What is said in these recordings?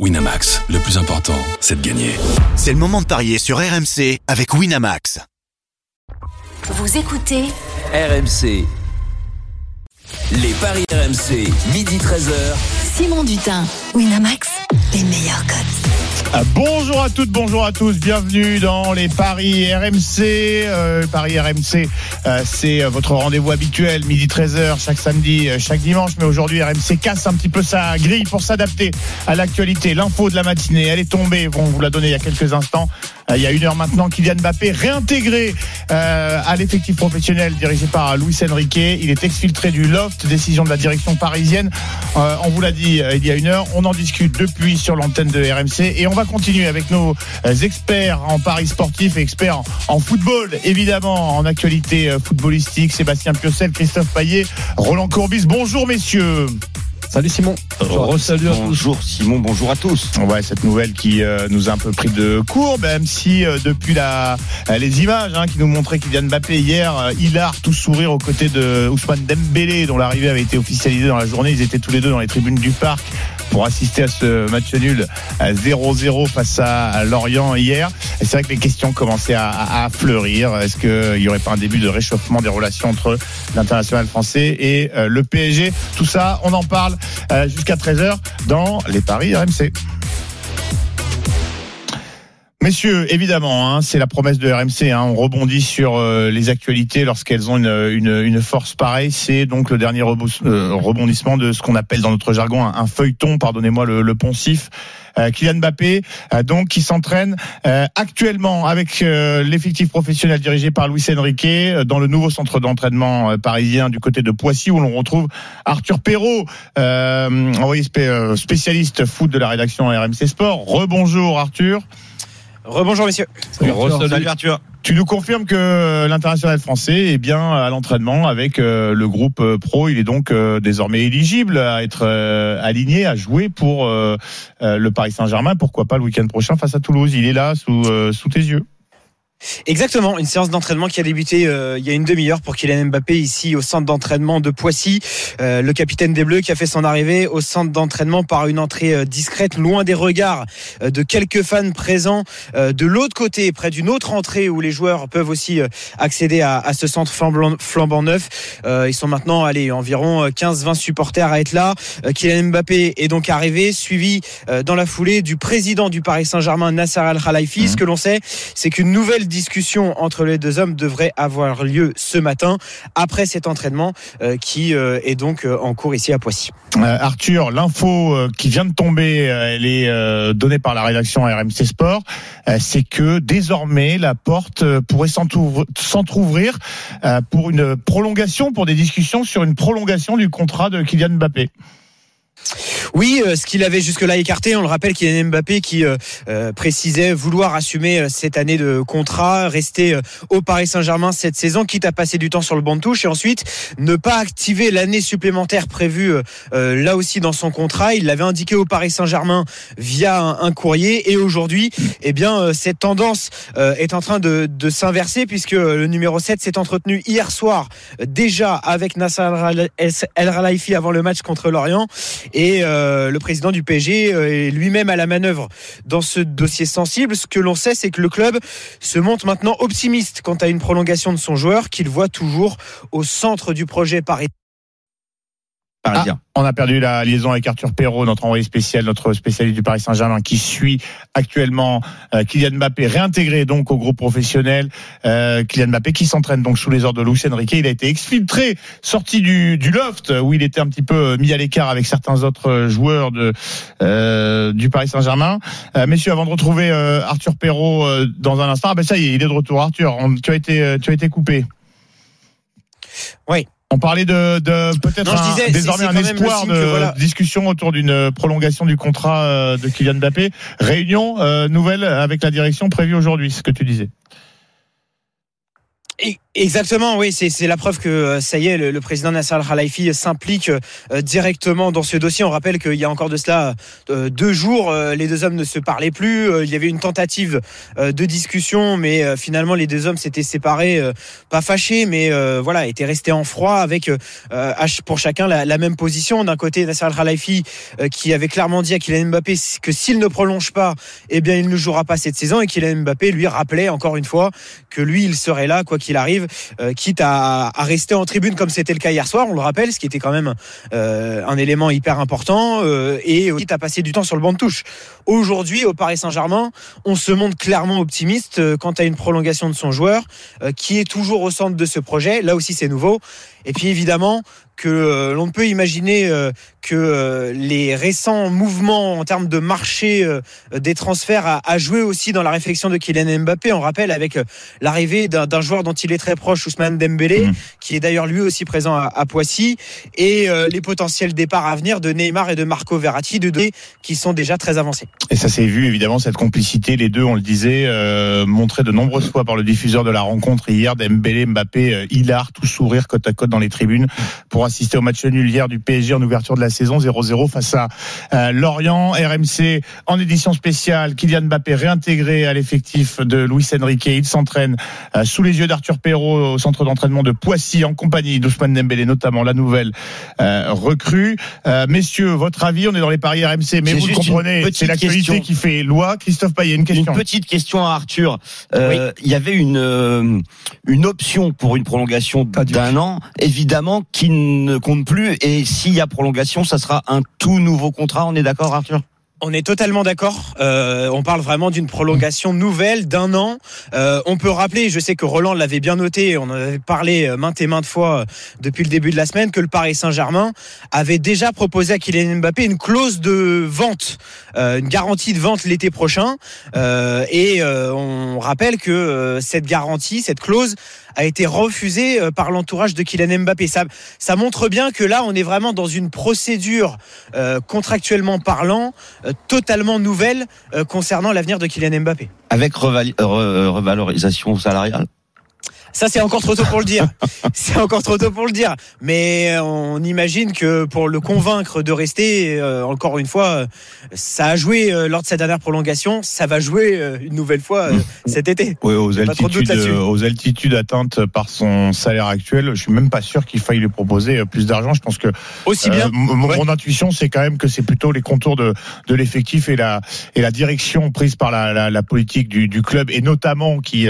Winamax, le plus important, c'est de gagner. C'est le moment de parier sur RMC avec Winamax. Vous écoutez RMC. Les paris RMC, midi 13h. Simon Dutin, Winamax, les meilleurs codes. Ah, Bonjour à toutes, bonjour à tous, bienvenue dans les Paris RMC. Euh, Paris RMC, euh, c'est euh, votre rendez-vous habituel, midi 13h, chaque samedi, chaque dimanche. Mais aujourd'hui, RMC casse un petit peu sa grille pour s'adapter à l'actualité. L'info de la matinée, elle est tombée, on vous l'a donné il y a quelques instants. Il y a une heure maintenant, Kylian Mbappé réintégré à l'effectif professionnel dirigé par Luis Enrique. Il est exfiltré du loft, décision de la direction parisienne. On vous l'a dit il y a une heure, on en discute depuis sur l'antenne de RMC va continuer avec nos euh, experts en paris sportif et experts en, football, évidemment, en actualité euh, footballistique. Sébastien Piocel, Christophe Payet, Roland Courbis. Bonjour messieurs. Salut Simon. Salut Bonjour Simon, bonjour à tous. Ouais, cette nouvelle qui euh, nous a un peu pris de court, même si euh, depuis la, euh, les images hein, qui nous montraient Kylian Mbappé hier, euh, hilar, tout sourire aux côtés de Ousmane Dembélé, dont l'arrivée avait été officialisée dans la journée. Ils étaient tous les deux dans les tribunes du parc pour assister à ce match nul à 0-0 face à, Lorient hier. C'est vrai que les questions commençaient à fleurir. Est-ce qu'il n'y aurait pas un début de réchauffement des relations entre l'international français et euh, le PSG Tout ça, on en parle euh, jusqu'à 13h dans les paris RMC. Messieurs, évidemment, hein, c'est la promesse de RMC. hein, on rebondit sur euh, les actualités lorsqu'elles ont une, une, une force pareille. C'est donc le dernier euh, rebondissement de ce qu'on appelle dans notre jargon un, feuilleton, pardonnez-moi le, le poncif. Euh, Kylian Mbappé, euh, donc qui s'entraîne euh, actuellement avec euh, l'effectif professionnel dirigé par Luis Enrique dans le nouveau centre d'entraînement parisien du côté de Poissy où l'on retrouve Arthur Perrault, envoyé spé- spécialiste foot de la rédaction RMC Sport. Rebonjour Arthur. Rebonjour messieurs. Salut Arthur. Tu nous confirmes que l'international français est bien à l'entraînement avec euh, le groupe euh, pro. Il est donc euh, désormais éligible à être euh, aligné, à jouer pour euh, euh, le Paris Saint-Germain. Pourquoi pas le week-end prochain face à Toulouse? Il est là sous, euh, sous tes yeux. Exactement, une séance d'entraînement qui a débuté euh, il y a une demi-heure pour Kylian Mbappé ici au centre d'entraînement de Poissy. Euh, le capitaine des Bleus qui a fait son arrivée au centre d'entraînement par une entrée euh, discrète, loin des regards euh, de quelques fans présents euh, de l'autre côté, près d'une autre entrée où les joueurs peuvent aussi accéder à, à ce centre flambant, flambant neuf. Euh, ils sont maintenant allez, environ 15-20 supporters à être là. Euh, Kylian Mbappé est donc arrivé, suivi euh, dans la foulée du président du Paris Saint-Germain, Nasser Al-Khelaifi. Ce que l'on sait, c'est qu'une nouvelle discussion entre les deux hommes devrait avoir lieu ce matin après cet entraînement euh, qui euh, est donc euh, en cours ici à Poissy. Arthur, l'info qui vient de tomber, elle est donnée par la rédaction RMC Sport. C'est que désormais la porte pourrait s'entrouvr- s'entrouvrir pour une prolongation, pour des discussions sur une prolongation du contrat de Kylian Mbappé. Oui, euh, ce qu'il avait jusque-là écarté, on le rappelle, Kylian Mbappé qui euh, euh, précisait vouloir assumer cette année de contrat, rester au Paris Saint-Germain cette saison, quitte à passer du temps sur le banc de touche et ensuite ne pas activer l'année supplémentaire prévue là aussi dans son contrat. Il l'avait indiqué au Paris Saint-Germain via un, courrier et aujourd'hui, eh bien, cette tendance est en train de, s'inverser puisque le numéro 7 s'est entretenu hier soir déjà avec Nasser El Khelaifi avant le match contre Lorient et euh, le président du PSG euh, est lui-même à la manœuvre dans ce dossier sensible. Ce que l'on sait, c'est que le club se montre maintenant optimiste quant à une prolongation de son joueur qu'il voit toujours au centre du projet Paris. Parisien. On a perdu la liaison avec Arthur Perrault, notre envoyé spécial, notre spécialiste du Paris Saint-Germain, qui suit actuellement euh, Kylian Mbappé, réintégré donc au groupe professionnel. Euh, Kylian Mbappé qui s'entraîne donc sous les ordres de Luis Enrique. Il a été exfiltré, sorti du, du loft où il était un petit peu mis à l'écart avec certains autres euh, joueurs de, euh, du Paris Saint-Germain. Euh, messieurs, avant de retrouver euh, Arthur Perrault euh, dans un instant, ah ben ça y est, il est de retour. Arthur, on- tu as été, euh, tu as été coupé. Oui. On parlait de, de peut-être désormais un espoir de voilà. discussion autour d'une prolongation du contrat euh, de Kylian Mbappé. Réunion euh, nouvelle avec la direction prévue aujourd'hui, ce que tu disais. Exactement, oui, c'est la preuve que euh, ça y est, le, président Nasser Al-Khelaifi s'implique euh, directement dans ce dossier. On rappelle qu'il y a encore de cela euh, deux jours, les deux hommes ne se parlaient plus. Il y avait une tentative de discussion, mais finalement les deux hommes s'étaient séparés, pas fâchés, mais voilà, étaient restés en froid avec pour chacun la, même position. D'un côté, Nasser Al-Khelaifi qui avait clairement dit à Kylian Mbappé que s'il ne prolonge pas, eh bien il ne jouera pas cette saison. Et Kylian Mbappé lui rappelait encore une fois que lui, il serait là quoi qu'il arrive euh, quitte à, rester en tribune comme c'était le cas hier soir, on le rappelle, ce qui était quand même euh, un élément hyper important, euh, et quitte à passer du temps sur le banc de touche. Aujourd'hui, au Paris Saint-Germain, on se montre clairement optimiste quant à une prolongation de son joueur, qui est toujours au centre de ce projet. Là aussi, c'est nouveau. Et puis évidemment, que euh, l'on peut imaginer euh, que euh, les récents mouvements en termes de marché des transferts a, a, joué aussi dans la réflexion de Kylian Mbappé. On rappelle avec l'arrivée d'un joueur dont il est très proche, Ousmane Dembélé, mmh. qui est d'ailleurs lui aussi présent à, à Poissy, et les potentiels départs à venir de Neymar et de Marco Verratti, de deux qui sont déjà très avancés. Et ça s'est vu évidemment cette complicité, les deux, on le disait, euh, montrée de nombreuses fois par le diffuseur de la rencontre hier, Dembélé, Mbappé, hilar, tout sourire côte à côte dans les tribunes pour assister au match nul hier du PSG en ouverture de la saison 0-0 face à euh, Lorient. RMC en édition spéciale. Kylian Mbappé réintégré à l'effectif de Luis Enrique. Il s'entraîne euh, sous les yeux d'Arthur Perrault au centre d'entraînement de Poissy en compagnie d'Ousmane Dembélé, notamment la nouvelle euh, recrue. messieurs, votre avis On est dans les paris RMC, mais vous le comprenez, c'est l'actualité qui fait loi. Christophe Payet, une question. Une petite question à Arthur. Il y avait une une option pour une prolongation d'un an, évidemment, qui ne compte plus. Et s'il y a prolongation, ça sera un tout nouveau contrat. On est d'accord, Arthur? On est totalement d'accord. Euh, on parle vraiment d'une prolongation nouvelle d'un an. Euh, on peut rappeler, je sais que Roland l'avait bien noté, on en avait parlé euh, maintes et maintes fois depuis le début de la semaine, que le Paris Saint-Germain avait déjà proposé à Kylian Mbappé une clause de vente, une garantie de vente l'été prochain. et on rappelle que cette garantie, cette clause, a été refusée par l'entourage de Kylian Mbappé. Ça, montre bien que là, on est vraiment dans une procédure contractuellement parlant totalement nouvelle euh, concernant l'avenir de Kylian Mbappé. Avec revalorisation salariale? Ça, c'est encore trop tôt pour le dire. c'est encore trop tôt pour le dire. Mais on imagine que pour le convaincre de rester, euh, encore une fois, ça a joué euh, lors de sa dernière prolongation. Ça va jouer euh, une nouvelle fois cet été. Oui, aux altitudes, aux altitudes atteintes par son salaire actuel, je suis même pas sûr qu'il faille lui proposer plus d'argent. Je pense que aussi bien. Mon, intuition, c'est quand même que c'est plutôt les contours de, de l'effectif et la et la direction prise par la, la, la politique du, du, club et notamment qui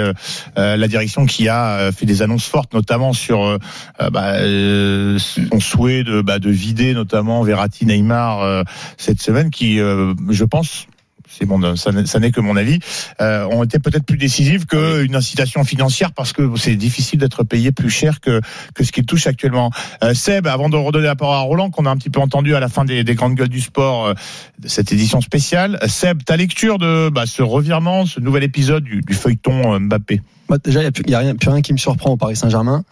la direction qui a euh, fait des annonces fortes, notamment sur euh, euh, bah, son souhait de, bah, de vider notamment Verratti, Neymar cette semaine, qui, je pense, c'est bon, ça, n'est que mon avis, ont été peut-être plus décisives qu'une incitation financière parce que c'est difficile d'être payé plus cher que, que ce qu'il touche actuellement. Seb, avant de redonner la parole à Roland, qu'on a un petit peu entendu à la fin des, des grandes gueules du sport cette édition spéciale, Seb, ta lecture de bah, ce revirement, ce nouvel épisode du, du feuilleton Mbappé? Déjà, il n'y a, rien, plus rien qui me surprend au Paris Saint-Germain.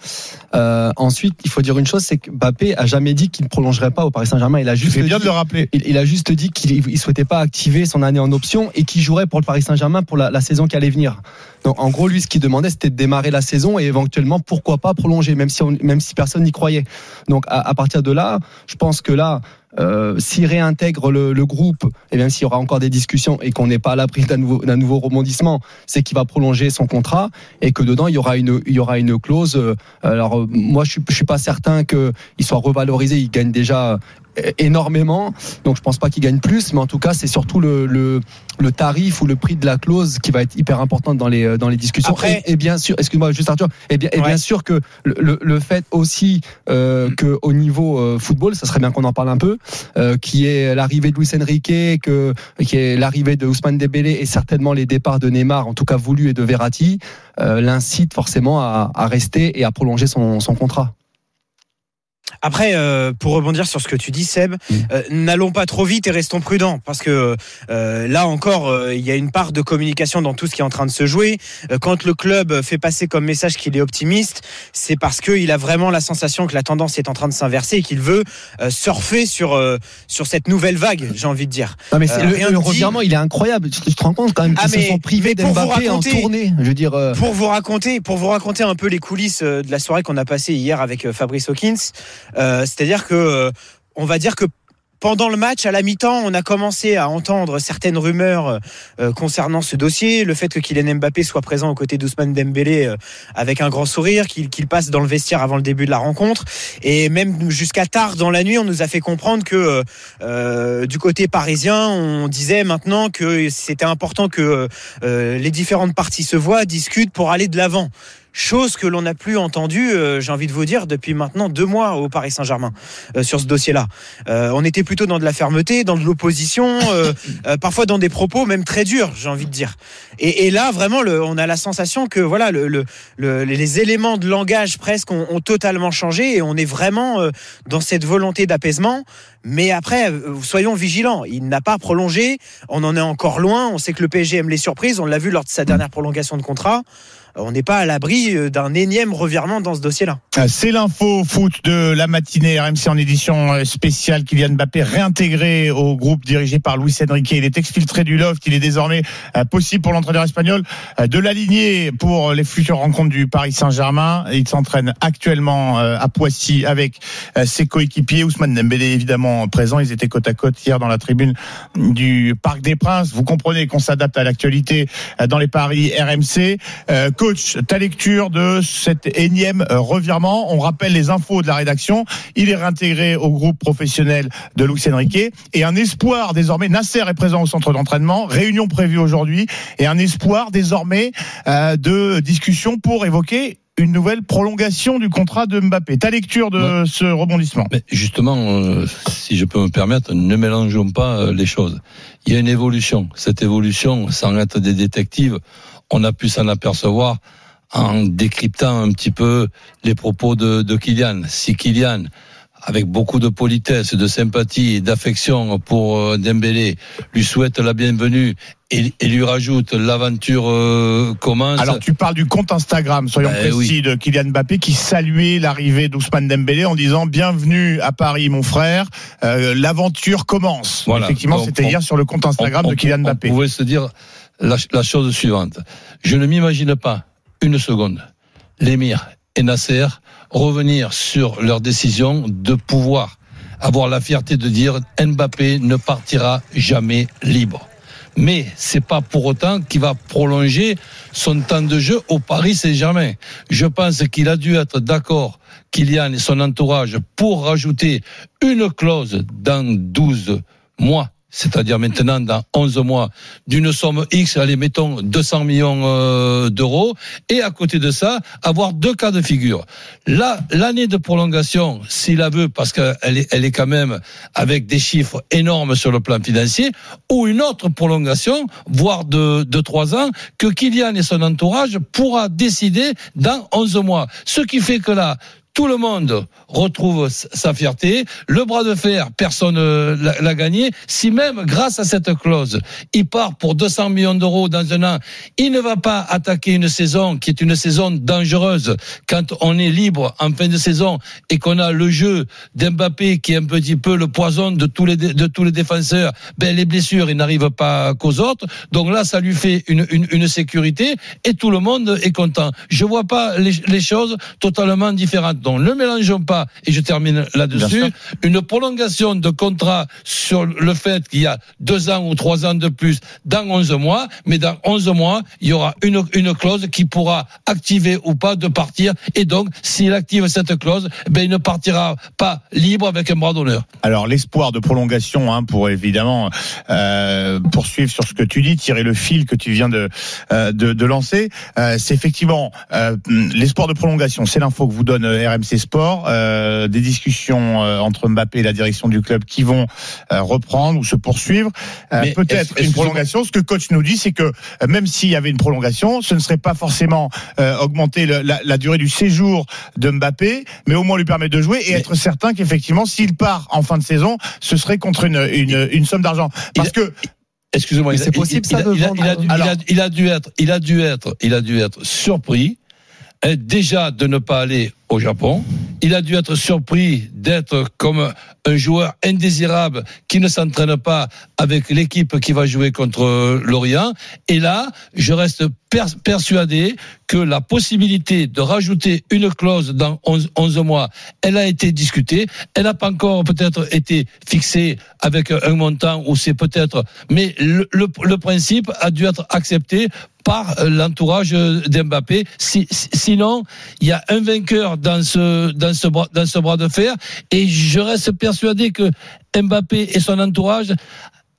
Euh, ensuite, il faut dire une chose, c'est que Mbappé a jamais dit qu'il ne prolongerait pas au Paris Saint-Germain. Il a juste bien de le rappeler. Il, a juste dit qu'il ne souhaitait pas activer son année en option et qu'il jouerait pour le Paris Saint-Germain pour la, la, saison qui allait venir. Donc, en gros, lui, ce qu'il demandait, c'était de démarrer la saison et éventuellement, pourquoi pas prolonger, même si, même si personne n'y croyait. Donc, à, à partir de là, je pense que là, euh, s'il réintègre le, groupe, et même s'il y aura encore des discussions et qu'on n'est pas à l'abri d'un nouveau, rebondissement, c'est qu'il va prolonger son contrat et que dedans il y aura une, il y aura une clause. Euh, alors euh, moi je suis, je suis pas certain qu'il soit revalorisé. Il gagne déjà énormément. Donc je pense pas qu'il gagne plus, mais en tout cas c'est surtout le, le, le, tarif ou le prix de la clause qui va être hyper importante dans les dans les discussions. Après, et, bien sûr, excuse-moi juste Arthur, et bien, et bien sûr que le, le fait aussi euh, que au niveau euh, football, ça serait bien qu'on en parle un peu, euh, qui est l'arrivée de Luis Enrique, que qui est l'arrivée de Ousmane Dembélé et certainement les départs de Neymar, en tout cas voulu et de Verratti, euh, l'incite forcément à, à rester et à prolonger son, son contrat. Après, euh, pour rebondir sur ce que tu dis, Seb, euh, n'allons pas trop vite et restons prudents, parce que euh, là encore, euh, il y a une part de communication dans tout ce qui est en train de se jouer. Euh, quand le club fait passer comme message qu'il est optimiste, c'est parce qu'il a vraiment la sensation que la tendance est en train de s'inverser et qu'il veut euh, surfer sur euh, sur cette nouvelle vague, j'ai envie de dire. Non mais c'est le, rien le dit. revirement, il est incroyable. Tu, tu te rends compte quand même Ah, qu'ils mais- se sont privés d'Mbappé en tournée. Je veux dire, Pour vous raconter, pour vous raconter un peu les coulisses de la soirée qu'on a passée hier avec Fabrice Hawkins, c'est-à-dire que euh, on va dire que pendant le match, à la mi-temps, on a commencé à entendre certaines rumeurs euh, concernant ce dossier, le fait que Kylian Mbappé soit présent aux côtés d'Ousmane Dembélé euh, avec un grand sourire, qu'il passe dans le vestiaire avant le début de la rencontre, et même jusqu'à tard dans la nuit, on nous a fait comprendre que euh, euh, du côté parisien, on disait maintenant que c'était important que euh, les différentes parties se voient, discutent pour aller de l'avant. Chose que l'on n'a plus entendue, euh, j'ai envie de vous dire, depuis maintenant deux mois au Paris Saint-Germain euh, sur ce dossier-là. Euh, on était plutôt dans de la fermeté, dans de l'opposition, euh, euh, parfois dans des propos même très durs, j'ai envie de dire. Et, et là, vraiment, le, on a la sensation que voilà, le, le- le- les éléments de langage presque ont, ont totalement changé et on est vraiment euh, dans cette volonté d'apaisement. Mais après, soyons vigilants. Il n'a pas prolongé. On en est encore loin. On sait que le PSG aime les surprises. On l'a vu lors de sa dernière prolongation de contrat. Euh, On n'est pas à l'abri euh, d'un énième revirement dans ce dossier-là. Euh, C'est l'info foot de la matinée RMC en édition euh, spéciale. Kylian Mbappé réintégré au groupe dirigé par Luis Enrique. Il est exfiltré du loft. Il est désormais possible pour l'entraîneur espagnol de l'aligner pour les futures rencontres du Paris Saint-Germain. Il s'entraîne actuellement à Poissy avec ses coéquipiers. Ousmane Dembélé évidemment présent. Ils étaient côte à côte hier dans la tribune du Parc des Princes. Vous comprenez qu'on s'adapte à l'actualité dans les paris RMC. Coach, ta lecture de cet énième euh, revirement. On rappelle les infos de la rédaction. Il est réintégré au groupe professionnel de Luis Enrique et un espoir désormais. Nasser est présent au centre d'entraînement. Réunion prévue aujourd'hui et un espoir désormais euh, de discussion pour évoquer une nouvelle prolongation du contrat de Mbappé. Ta lecture de ce rebondissement Mais justement, euh, si je peux me permettre, ne mélangeons pas les choses. Il y a une évolution. Cette évolution, sans être des détectives, on a pu s'en apercevoir en décryptant un petit peu les propos de, de Kylian. Si Kylian, avec beaucoup de politesse, de sympathie et d'affection pour euh, Dembélé, lui souhaite la bienvenue et, et lui rajoute l'aventure euh, commence. Alors tu parles du compte Instagram, soyons Ben précis, de Kylian Mbappé qui saluait l'arrivée d'Ousmane Dembélé en disant bienvenue à Paris mon frère, euh, l'aventure commence. Voilà. Effectivement, c'était on- hier sur le compte Instagram on, de Kylian on Mbappé. pouvait se dire la, chose suivante. Je ne m'imagine pas une seconde l'émir et Nasser revenir sur leur décision de pouvoir avoir la fierté de dire Mbappé ne partira jamais libre. Mais c'est pas pour autant qu'il va prolonger son temps de jeu au Paris Saint-Germain. Je pense qu'il a dû être d'accord, Kylian et son entourage, pour rajouter une clause dans 12 mois c'est-à-dire maintenant dans 11 mois, d'une somme X, allez, mettons 200 millions euh, d'euros, et à côté de ça, avoir deux cas de figure. Là, l'année de prolongation, s'il la veut, parce qu'elle est, elle est quand même avec des chiffres énormes sur le plan financier, ou une autre prolongation, voire de, de 3 ans, que Kylian et son entourage pourra décider dans 11 mois. Ce qui fait que là, tout le monde retrouve sa fierté. Le bras de fer, personne euh, l'a gagné. Si même, grâce à cette clause, il part pour 200 millions d'euros dans un an, il ne va pas attaquer une saison qui est une saison dangereuse quand on est libre en fin de saison et qu'on a le jeu d'Mbappé qui est un petit peu le poison de tous les, de tous les défenseurs. Ben, les blessures, il n'arrive pas qu'aux autres. Donc là, ça lui fait une, une, une sécurité et tout le monde est content. Je vois pas les choses totalement différentes. Donc ne mélangeons pas, et je termine là-dessus, une prolongation de contrat sur le fait qu'il y a deux ans ou trois ans de plus dans 11 mois, mais dans 11 mois, il y aura une, une clause qui pourra activer ou pas de partir. Et donc, s'il active cette clause, ben, il ne partira pas libre avec un bras d'honneur. Alors l'espoir de prolongation hein, pour évidemment euh, poursuivre sur ce que tu dis, tirer le fil que tu viens de euh, de, de lancer, euh, c'est effectivement l'espoir de prolongation. C'est l'info que vous donne euh, RMC Sport, euh, des discussions euh, entre Mbappé et la direction du club qui vont euh, reprendre ou se poursuivre. Euh, Peut-être une prolongation. Ce que coach nous dit, c'est que euh, même s'il y avait une prolongation, ce ne serait pas forcément euh, augmenter le- la, la durée du séjour de Mbappé, mais au moins lui permettre de jouer et Mais- être certain qu'effectivement, s'il part en fin de saison, ce serait contre une, une, une somme d'argent. Parce Il- que Excusez-moi, c'est possible, il- ça, il a- de il a- vendre il a dû- Alors- il a- il a dû être, il a dû être, il a dû être surpris hein, déjà de ne pas aller au Japon. Il a dû être surpris d'être comme un joueur indésirable qui ne s'entraîne pas avec l'équipe qui va jouer contre Lorient. Et là, je reste per- persuadé que la possibilité de rajouter une clause dans 11, 11 mois, elle a été discutée. Elle n'a pas encore peut-être été fixée avec un montant où c'est peut-être, mais le, principe a dû être accepté par l'entourage d'Mbappé. Si- sinon, il y a un vainqueur dans ce dans ce bras, dans ce bras de fer, et je reste persuadé que Mbappé et son entourage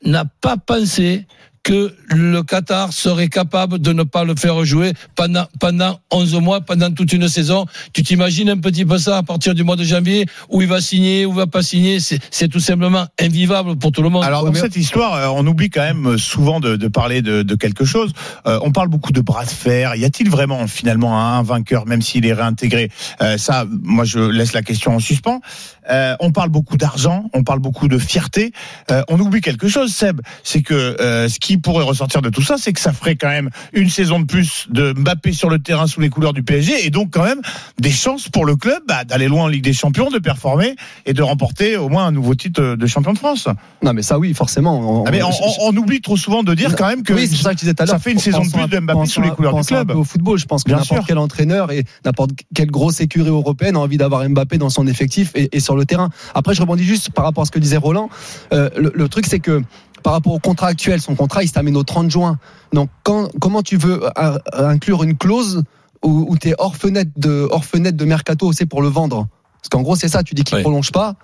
n'a pas pensé que le Qatar serait capable de ne pas le faire jouer pendant, pendant 11 mois, pendant toute une saison. Tu t'imagines un petit peu ça à partir du mois de janvier, où il va signer, où il va pas signer? C'est c'est tout simplement invivable pour tout le monde. Alors dans cette histoire, euh, on oublie quand même euh, souvent de, de parler de, de quelque chose. Euh, on parle beaucoup de bras de fer. Y a-t-il vraiment finalement un vainqueur, même s'il est réintégré? Euh, Ça, moi, je laisse la question en suspens. Euh, on parle beaucoup d'argent, on parle beaucoup de fierté. Euh, on oublie quelque chose, Seb, c'est que euh, ce qui pourrait ressortir de tout ça, c'est que ça ferait quand même une saison de plus de Mbappé sur le terrain sous les couleurs du PSG, et donc quand même des chances pour le club bah, d'aller loin en Ligue des Champions, de performer et de remporter au moins un nouveau titre de champion de France. Non, mais ça, oui, forcément. On, Ah, mais on, on- on oublie trop souvent de dire quand même que oui, ça que disais fait une saison de plus de Mbappé sous les couleurs du club. Au football, je pense que n'importe quel entraîneur et n'importe quelle grosse écurie européenne a envie d'avoir Mbappé dans son effectif et, et sur le terrain. Après, je rebondis juste par rapport à ce que disait Roland. Euh, le, le truc, c'est que par rapport au contrat actuel, son contrat, il se termine au 30 juin. Donc, quand, comment tu veux euh, inclure une clause où, où tu es hors fenêtre de, hors fenêtre de mercato, c'est pour le vendre? Parce qu'en gros, c'est ça, tu dis qu'il Oui. prolonge pas.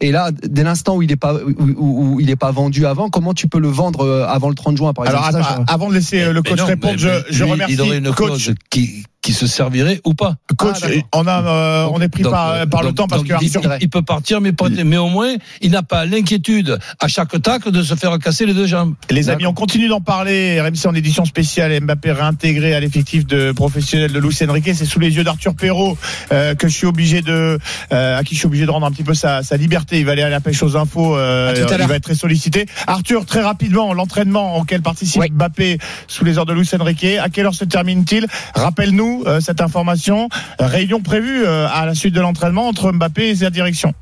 Et là, dès l'instant où il est pas où, il est pas vendu avant, comment tu peux le vendre euh, avant le 30 juin, par Alors exemple? Ça, je- avant de laisser euh, le Mais coach non, répondre, mais- je, mais je lui, remercie Il aurait une coach. clause qui, qui se servirait ou pas. Coach, Ah, on a, euh, on est pris Donc, par, euh, par le temps parce que il, Arthur- il peut partir, mais, pas- mais au moins, il n'a pas l'inquiétude à chaque tacle de se faire casser les deux jambes. Les amis, on continue d'en parler. RMC en édition spéciale, Mbappé réintégré à l'effectif de professionnel de Luis Enrique. C'est sous les yeux d'Arthur Perrault euh, que je suis obligé de, euh, à qui je suis obligé de rendre un petit peu sa, sa liberté. Il va aller à la pêche aux infos. euh, À tout à il va être très sollicité. Arthur, très rapidement, l'entraînement auquel participe Oui. Mbappé sous les ordres de Luis Enrique. À quelle heure se termine-t-il? Rappelle-nous euh, cette information. Réunion prévue euh, à la suite de l'entraînement entre Mbappé et sa direction.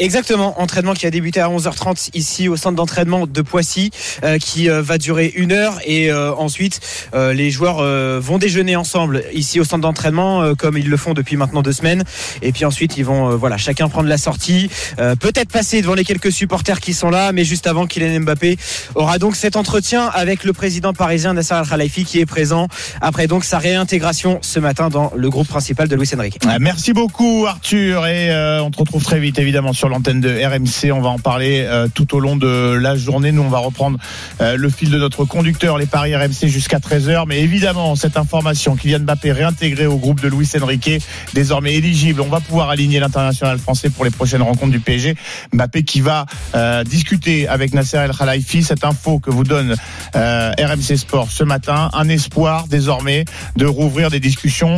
Exactement, entraînement qui a débuté à 11h30 ici au centre d'entraînement de Poissy, euh, qui euh, va durer une heure et euh, ensuite euh, les joueurs euh, vont déjeuner ensemble ici au centre d'entraînement euh, comme ils le font depuis maintenant deux semaines et puis ensuite ils vont voilà chacun prendre la sortie, peut-être passer devant les quelques supporters qui sont là, mais juste avant Kylian Mbappé aura donc cet entretien avec le président parisien Nasser Al Khelaifi qui est présent après donc sa réintégration ce matin dans le groupe principal de Luis Enrique. Merci beaucoup Arthur et on te retrouve très vite évidemment sur l'antenne de RMC. On va en parler euh, tout au long de la journée. Nous on va reprendre euh, le fil de notre conducteur, les paris RMC jusqu'à 13h. Mais évidemment cette information, Kylian Mbappé réintégré au groupe de Luis Enrique, désormais éligible. On va pouvoir aligner l'international français pour les prochaines rencontres du PSG. Mbappé qui va euh, discuter avec Nasser El Khelaifi. Cette info que vous donne RMC Sport ce matin, un espoir désormais de rouvrir des discussions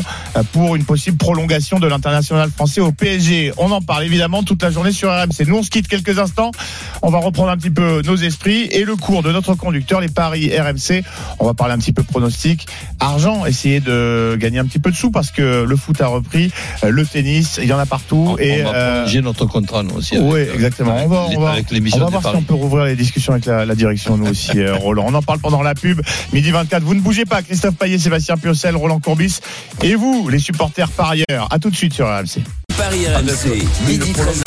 pour une possible prolongation de l'international français au PSG. On en parle évidemment toute la journée RMC. Nous, on se quitte quelques instants. On va reprendre un petit peu nos esprits et le cours de notre conducteur, les paris RMC. On va parler un petit peu pronostic, argent, essayer de gagner un petit peu de sous parce que le foot a repris, euh, le tennis, il y en a partout. On, et on va euh, notre contrat, nous aussi. oui, euh, exactement. avec On va, on va, avec on va voir si on peut rouvrir les discussions avec la, la direction, nous aussi, euh, Roland. On en parle pendant la pub. Midi 24, vous ne bougez pas. Christophe Payet, Sébastien Piocel, Roland Courbis. Et vous, les supporters parieurs. À tout de suite sur RMC. Paris RMC, midi 13h.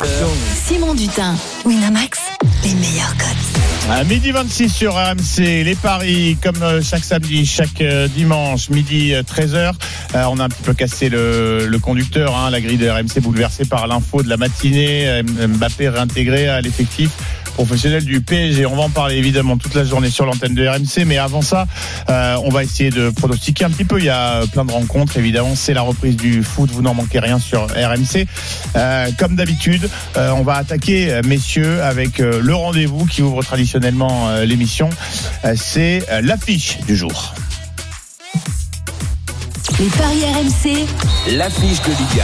Simon Dutin, Winamax, les meilleurs codes. À midi 26 sur RMC, les paris, comme euh, chaque samedi, chaque euh, dimanche, midi euh, 13h. Euh, on a un petit peu cassé le, le conducteur, hein, la grille de RMC bouleversée par l'info de la matinée. Mbappé réintégré à l'effectif professionnels du PSG. On va en parler évidemment toute la journée sur l'antenne de RMC, mais avant ça, euh, on va essayer de pronostiquer un petit peu. Il y a plein de rencontres, évidemment. C'est la reprise du foot. Vous n'en manquez rien sur RMC. Euh, comme d'habitude, euh, on va attaquer, euh, messieurs, avec euh, le rendez-vous qui ouvre traditionnellement euh, l'émission. Euh, C'est euh, l'affiche du jour. Les paris RMC, L'affiche de Ligue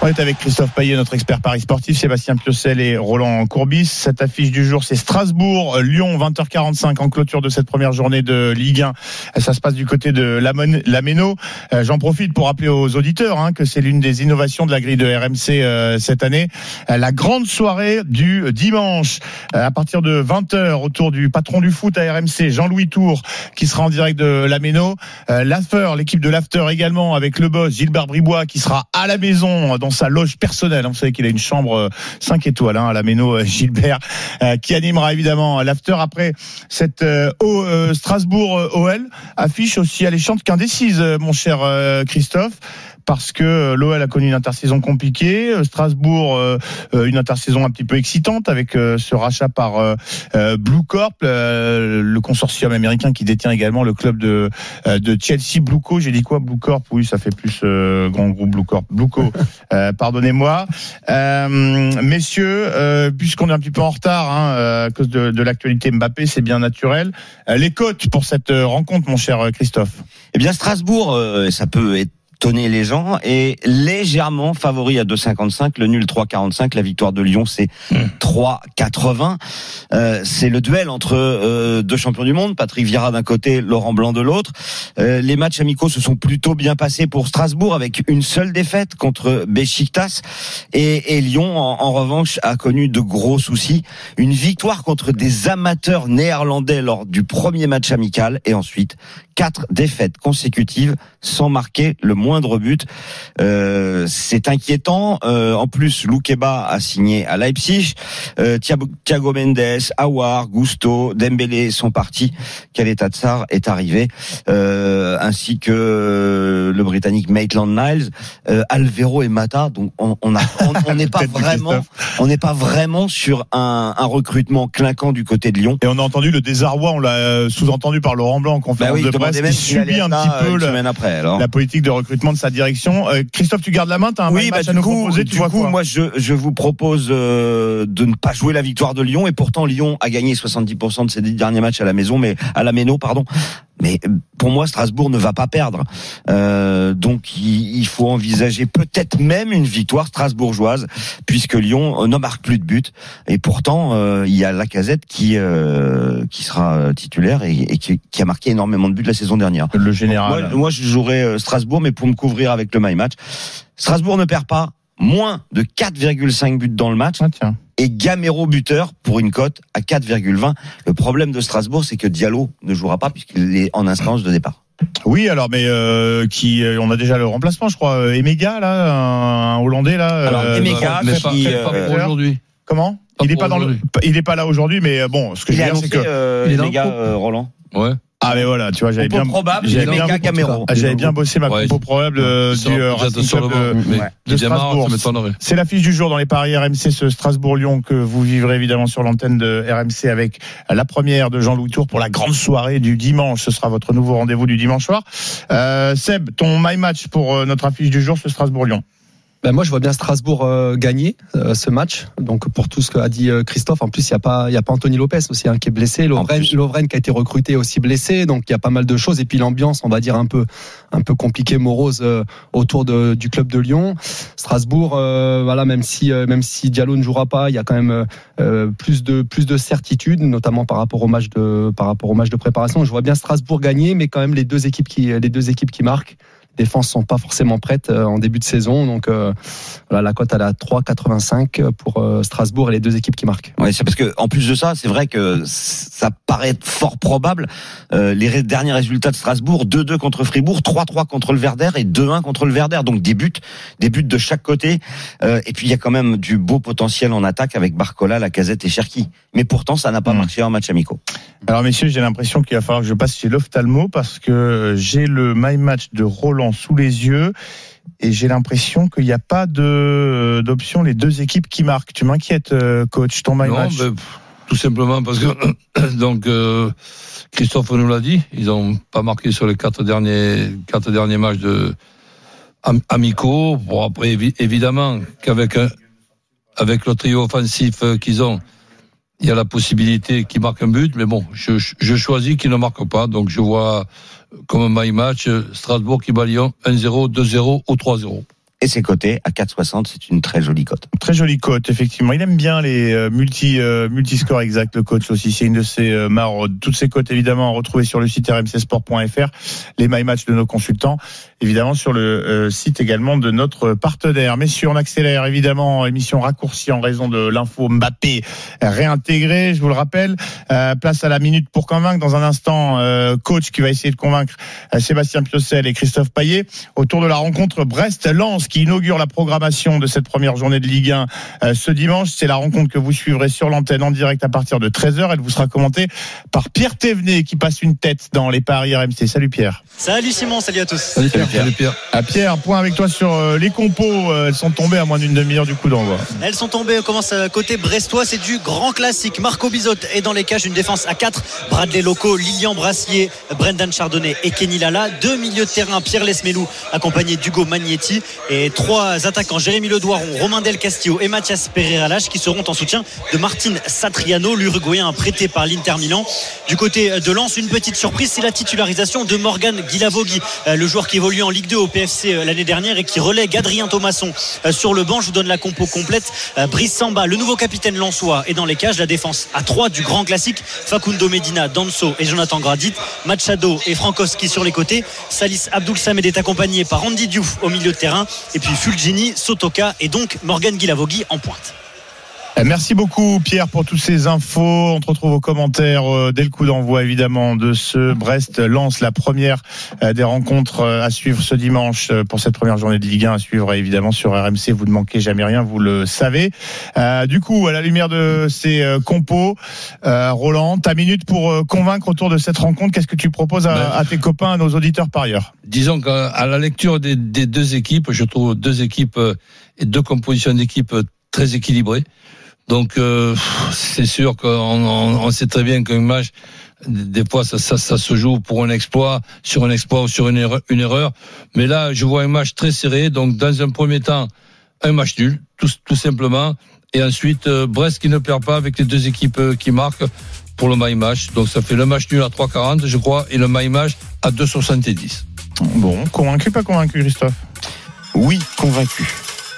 On est avec Christophe Payet, notre expert Paris sportif, Sébastien Piocel et Roland Courbis. Cette affiche du jour, c'est Strasbourg, Lyon, 20h45 en clôture de cette première journée de Ligue 1. Ça se passe du côté de la Mon- la Méno. Euh, J'en profite pour rappeler aux auditeurs hein, que c'est l'une des innovations de la grille de RMC euh, cette année. Euh, La grande soirée du dimanche à partir de 20h autour du patron du foot à RMC, Jean-Louis Tour, qui sera en direct de la Méno. Euh, L'After, l'équipe de l'After également avec le boss Gilbert Bribois qui sera à la maison dans sa loge personnelle. Vous savez qu'il a une chambre euh, 5 étoiles hein, à la Méno, euh, Gilbert, euh, qui animera évidemment l'After après cette euh, euh, Strasbourg euh, OL affiche aussi alléchante qu'indécise, euh, mon cher euh, Christophe. Parce que euh, l'OL a connu une intersaison compliquée, euh, Strasbourg euh, une intersaison un petit peu excitante avec ce rachat par Blue Corp, le consortium américain qui détient également le club de de Chelsea Blueco. J'ai dit quoi Blue Corp? Oui, ça fait plus grand groupe Blue Corp. Blueco. Euh, Pardonnez-moi, euh, messieurs, euh, puisqu'on est un petit peu en retard hein, à cause de, de l'actualité Mbappé, c'est bien naturel. Les cotes pour cette rencontre, mon cher Christophe. Eh bien, Strasbourg, ça peut étonner les gens, est légèrement favori à 2,55, le nul 3,45, la victoire de Lyon c'est 3,80. Euh, c'est le duel entre euh, deux champions du monde, Patrick Vieira d'un côté, Laurent Blanc de l'autre. Euh, les matchs amicaux se sont plutôt bien passés pour Strasbourg avec une seule défaite contre Besiktas et, et Lyon en, en revanche a connu de gros soucis. Une victoire contre des amateurs néerlandais lors du premier match amical et ensuite quatre défaites consécutives sans marquer le moindre but. Euh, c'est inquiétant. Euh, en plus, Loukeba a signé à Leipzig. Euh, Thiago, Mendes, Awar, Gusto, Dembélé sont partis. Kaleta Tsar est arrivé, euh, ainsi que le Britannique Maitland Niles, euh, Alvero et Mata. Donc on on a- on- on n'est pas vraiment, on n'est pas vraiment sur un, un recrutement clinquant du côté de Lyon. Et on a entendu le désarroi, on l'a euh, sous-entendu par Laurent Blanc en Bah conférence oui, de demandez presse, même qui subit un petit euh, peu le- la politique de recrutement de sa direction. Euh, Christophe, tu gardes la main, t'as un Oui, match bah, à du nous coup, proposer, tu du vois coup, quoi moi, je, je vous propose euh, de ne pas jouer la victoire de Lyon. Et pourtant, Lyon a gagné 70% de ses dix derniers matchs à la maison, mais à la Méno, pardon. Mais euh, pour moi, Strasbourg ne va pas perdre. Euh, donc, il, il faut envisager peut-être même une victoire strasbourgeoise, puisque Lyon euh, ne marque plus de buts. Et pourtant, euh, il y a Lacazette qui euh, qui sera titulaire et, et qui, qui a marqué énormément de buts la saison dernière. Le Donc, général. Moi, moi, je jouerais euh, Strasbourg, mais pour me couvrir avec le my match. Strasbourg ne perd pas moins de 4,5 buts dans le match Ah, tiens. Et Gamero buteur pour une cote à 4,20. Le problème de Strasbourg, c'est que Diallo ne jouera pas puisqu'il est en instance de départ. Oui, alors, mais euh, qui, euh, on a déjà le remplacement, je crois. Euh, Emega, là, un, un Hollandais, là. Alors, euh, Emega, qui, pas, euh, euh, aujourd'hui. Comment Pas Il est pour pas dans le, il est pas là aujourd'hui, mais bon, ce que Il je veux dire, c'est que euh, il est dans le euh, Roland. Ouais. Ah mais voilà, tu vois, j'avais bien, probable, j'avais bien, ah, j'avais bien bossé ma Ouais. compo probable euh, du euh, déjà Racing sur le Club de- ouais. Strasbourg. C'est l'affiche du jour dans les paris RMC, ce Strasbourg-Lyon que vous vivrez évidemment sur l'antenne de RMC avec la première de Jean-Louis Tour pour la grande soirée du dimanche. Ce sera votre nouveau rendez-vous du dimanche soir. Euh, Seb, ton my match pour euh, notre affiche du jour, ce Strasbourg-Lyon. Ben moi, je vois bien Strasbourg euh, gagner euh, ce match. Donc, pour tout ce qu'a dit euh, Christophe, en plus, il y a pas, y a pas Anthony Lopez aussi hein, qui est blessé. Lovren, qui a été recruté aussi blessé. Donc, il y a pas mal de choses. Et puis l'ambiance, on va dire un peu, un peu compliquée, morose euh, autour de, du club de Lyon. Strasbourg, euh, voilà, même si, euh, même si Diallo ne jouera pas, il y a quand même euh, plus de, plus de certitude, notamment par rapport au match de, par rapport au match de préparation. Je vois bien Strasbourg gagner, mais quand même les deux équipes qui, les deux équipes qui marquent. Défenses sont pas forcément prêtes euh, en début de saison, donc euh, voilà, la cote elle est à 3,85 pour euh, Strasbourg et les deux équipes qui marquent. Ouais, c'est parce que en plus de ça, c'est vrai que ça paraît fort probable. Euh, les derniers résultats de Strasbourg 2-2 contre Fribourg, 3-3 contre le Verder et 2-1 contre le Verder. Donc des buts, des buts de chaque côté. Euh, et puis il y a quand même du beau potentiel en attaque avec Barcola, Lacazette et Cherki. Mais pourtant, ça n'a pas Mm. marché en match amicaux. Alors messieurs, j'ai l'impression qu'il va falloir que je passe chez l'ophtalmo parce que j'ai le my match de Roland classement sous les yeux et j'ai l'impression qu'il n'y a pas de d'option les deux équipes qui marquent. Tu m'inquiètes, euh, coach, ton my Non, match. ben, pff, tout simplement parce que donc euh, Christophe nous l'a dit, ils ont pas marqué sur les quatre derniers quatre derniers matchs de am- amicaux. Bon après évi- évidemment qu'avec un- avec le trio offensif euh, qu'ils ont, il y a la possibilité qu'ils marquent un but, mais bon, je, je- choisis qu'ils ne marquent pas, donc je vois comme un my match Strasbourg qui bat Lyon 1-0, 2-0 ou 3-0. Et c'est coté à 4,60, c'est une très jolie cote. Très jolie cote, effectivement. Il aime bien les euh, multi euh, multi scores exacts, le coach aussi. C'est une de ses euh, maraudes. Toutes ces cotes, évidemment, retrouvées sur le site rmcsport.fr. Les my match de nos consultants, évidemment, sur le euh, site également de notre partenaire. Messieurs, on accélère, évidemment, émission raccourcie en raison de l'info Mbappé réintégré. Je vous le rappelle, Euh, place à la minute pour convaincre. Dans un instant, euh, coach qui va essayer de convaincre euh, Sébastien Piocel et Christophe Payet autour de la rencontre Brest-Lens qui inaugure la programmation de cette première journée de Ligue 1 euh, ce dimanche. C'est la rencontre que vous suivrez sur l'antenne en direct à partir de 13h. Elle vous sera commentée par Pierre Thévenet qui passe une tête dans les paris RMC. Salut Pierre. Salut Simon, salut à tous. Salut Pierre. Ah, Pierre, point avec toi sur euh, les compos. Euh, Elles sont tombées à moins d'une demi-heure du coup d'envoi. Elles sont tombées, on commence à côté brestois, c'est du grand classique. Marco Bizot est dans les cages, une défense à 4. Bradley Loco, Lilian Brassier, Brendan Chardonnay et Kenny Lala. Deux milieux de terrain, Pierre Lesmelou accompagné d'Hugo Magnetti. Et trois attaquants, Jérémy Ledoiron, Romain Del Castillo et Mathias Pereira qui seront en soutien de Martin Satriano, l'Uruguayen prêté par l'Inter Milan. Du côté de Lens, une petite surprise, c'est la titularisation de Morgan Guilavogui, euh, le joueur qui évolue en Ligue 2 au PFC euh, l'année dernière et qui relègue Adrien Thomasson euh, sur le banc. Je vous donne la compo complète. Euh, Brice Samba, le nouveau capitaine lensois, est dans les cages. La défense à 3 du grand classique. Facundo Medina, Danso et Jonathan Gradit. Machado et Frankowski sur les côtés. Salis Abdoul Samed est accompagné par Andy Diouf au milieu de terrain. Et puis Fulgini, Sotoka et donc Morgan Guilavogui en pointe. Euh, Merci beaucoup Pierre pour toutes ces infos. On te retrouve aux commentaires euh, dès le coup d'envoi évidemment de ce Brest lance la première euh, des rencontres à suivre ce dimanche euh, pour cette première journée de Ligue 1 à suivre évidemment sur RMC. Vous ne manquez jamais rien, vous le savez. Euh, du coup, à la lumière de ces compos, euh, Roland, ta minute pour convaincre autour de cette rencontre. Qu'est-ce que tu proposes à, Ben, à tes copains, à nos auditeurs par ailleurs? Disons qu'à la lecture des, des deux équipes, je trouve deux équipes et deux compositions d'équipes très équilibrées. Donc euh, c'est sûr qu'on on, on sait très bien qu'un match, des fois ça, ça, ça se joue pour un exploit, sur un exploit ou sur une erreur, une erreur. Mais là, je vois un match très serré. Donc dans un premier temps, un match nul, tout, tout simplement. Et ensuite, euh, Brest qui ne perd pas avec les deux équipes euh, qui marquent pour le my match. Donc ça fait le match nul à 3,40 je crois et le my match à 2,70. Bon, convaincu, pas convaincu Christophe? Oui, convaincu.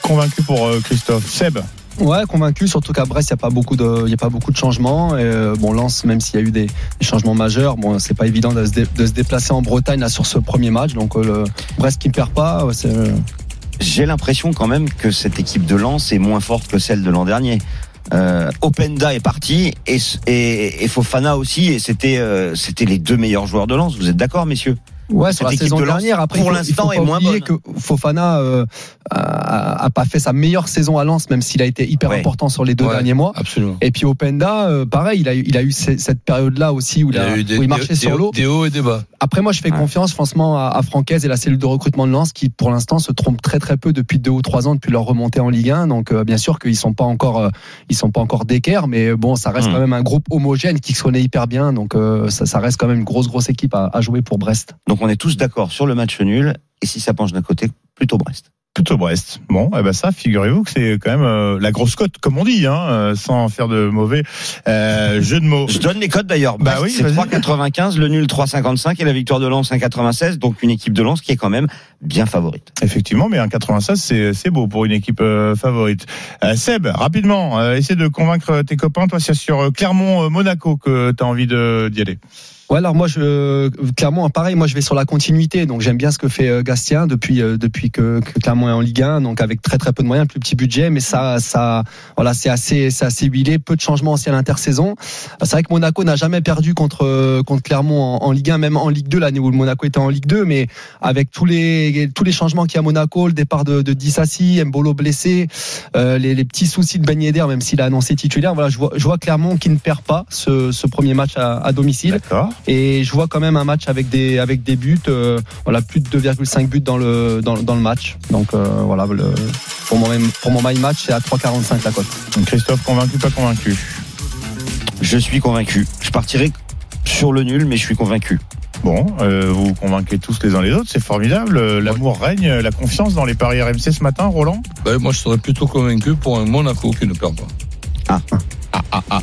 Convaincu pour euh, Christophe. Seb? Ouais, convaincu, surtout qu'à Brest, il n'y a pas beaucoup de, y a pas beaucoup de changements. Et, euh, bon, Lens, même s'il y a eu des, changements majeurs, bon, c'est pas évident de se, dé- de se déplacer en Bretagne là sur ce premier match. Donc, euh, le Brest qui ne perd pas, ouais, c'est, euh, J'ai l'impression quand même que cette équipe de Lens est moins forte que celle de l'an dernier. Euh, Openda est parti et, et, et Fofana aussi et c'était euh, c'était les deux meilleurs joueurs de Lens. Vous êtes d'accord, messieurs? Ouais, sur la saison de dernière. Après, pour l'instant, est moins bonne. que Fofana euh, a, a pas fait sa meilleure saison à Lens, même s'il a été hyper Ouais. important sur les deux Ouais. derniers mois. Absolument. Et puis Openda, euh, pareil, il a eu, il a eu ce- cette période-là aussi où il, a, eu des, où il marchait des sur hauts- l'eau. des hauts et des bas. Après, moi, je fais Ouais. confiance, franchement, à, à Francaise et la cellule de recrutement de Lens, qui, pour l'instant, se trompe très très peu depuis deux ou trois ans, depuis leur remontée en Ligue 1. Donc, euh, bien sûr qu'ils sont pas encore, euh, ils sont pas encore d'équerre, mais bon, ça reste Hmm. quand même un groupe homogène qui se connaît hyper bien. Donc, euh, ça, ça reste quand même une grosse grosse équipe à, à jouer pour Brest. Donc on est tous d'accord sur le match nul et si ça penche d'un côté, plutôt Brest. Plutôt Brest. Bon, eh ben ça, figurez-vous que c'est quand même euh, la grosse cote, comme on dit, hein, euh, sans faire de mauvais euh, jeu de mots. Je donne les codes d'ailleurs. Bah oui, c'est vas-y. 3,95, le nul 3,55 et la victoire de Lens 1,96. Donc une équipe de Lens qui est quand même bien favorite. Effectivement, mais un 96, c'est beau pour une équipe euh, favorite. Seb, rapidement, essaie de convaincre tes copains. Toi, c'est sur Clermont-Monaco que tu as envie d'y aller. Ouais, alors moi, je, clairement, pareil, moi, je vais sur la continuité. Donc, j'aime bien ce que fait euh, Gastien depuis euh, depuis que, que Clermont est en Ligue 1, donc avec très très peu de moyens, plus petit budget, mais ça, ça, voilà, c'est assez, c'est assez huilé, peu de changements aussi à l'intersaison. C'est vrai que Monaco n'a jamais perdu contre euh, contre Clermont en, en Ligue 1, même en Ligue 2 l'année où le Monaco était en Ligue 2, mais avec tous les tous les changements qu'il y a à Monaco, le départ de, de Dissassi, Mbolo blessé, euh, les, les petits soucis de Ben Yedder, même s'il a annoncé titulaire, voilà, je vois, je vois Clermont qui ne perd pas ce, ce premier match à, à domicile. D'accord. Et je vois quand même un match avec des avec des buts. euh, voilà, plus de 2,5 buts dans le dans, dans le match. Donc euh, voilà, le, pour mon pour mon my match, c'est à 3,45 la cote. Christophe, convaincu, pas convaincu? Je suis convaincu. Je partirai sur le nul, mais je suis convaincu. Bon, euh, vous vous convainquez tous les uns les autres, c'est formidable. L'amour règne, la confiance dans les paris RMC ce matin, Roland? Ben, moi, je serais plutôt convaincu pour un Monaco qui ne perd pas. Ah, ah, ah.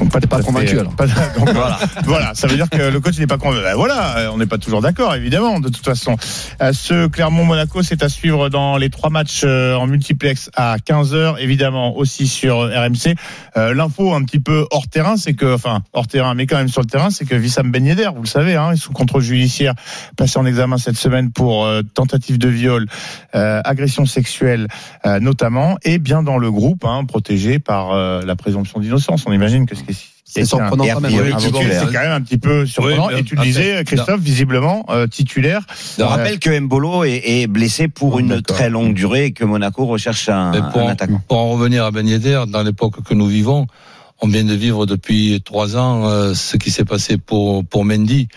Donc, pas, pas convaincu, euh, alors. pas- donc, voilà. voilà, ça veut dire que le coach n'est pas convaincu. Ben voilà, euh, on n'est pas toujours d'accord, évidemment, de toute façon. Euh, ce Clermont-Monaco, c'est à suivre dans les trois matchs en multiplex à 15h, évidemment, aussi sur RMC. L'info un petit peu hors terrain, c'est que, enfin, hors terrain, mais quand même sur le terrain, c'est que Wissam Ben Yedder, vous le savez, hein, est sous contrôle judiciaire, passé en examen cette semaine pour euh, tentative de viol, euh, agression sexuelle euh, notamment, et bien dans le groupe, hein, protégé par euh, la présomption d'innocence. On imagine que ce C'est surprenant quand a même. titulaire, c'est quand même un petit peu surprenant. Oui, mais et tu le disais, après, Christophe, visiblement euh, titulaire. On Euh, rappelle que Mbolo est, est blessé pour Oh, une très longue durée et que Monaco recherche un, pour, un en, attaquant. pour en revenir à Ben Yedder, dans l'époque que nous vivons, on vient de vivre depuis trois ans euh, ce qui s'est passé pour pour Mendy.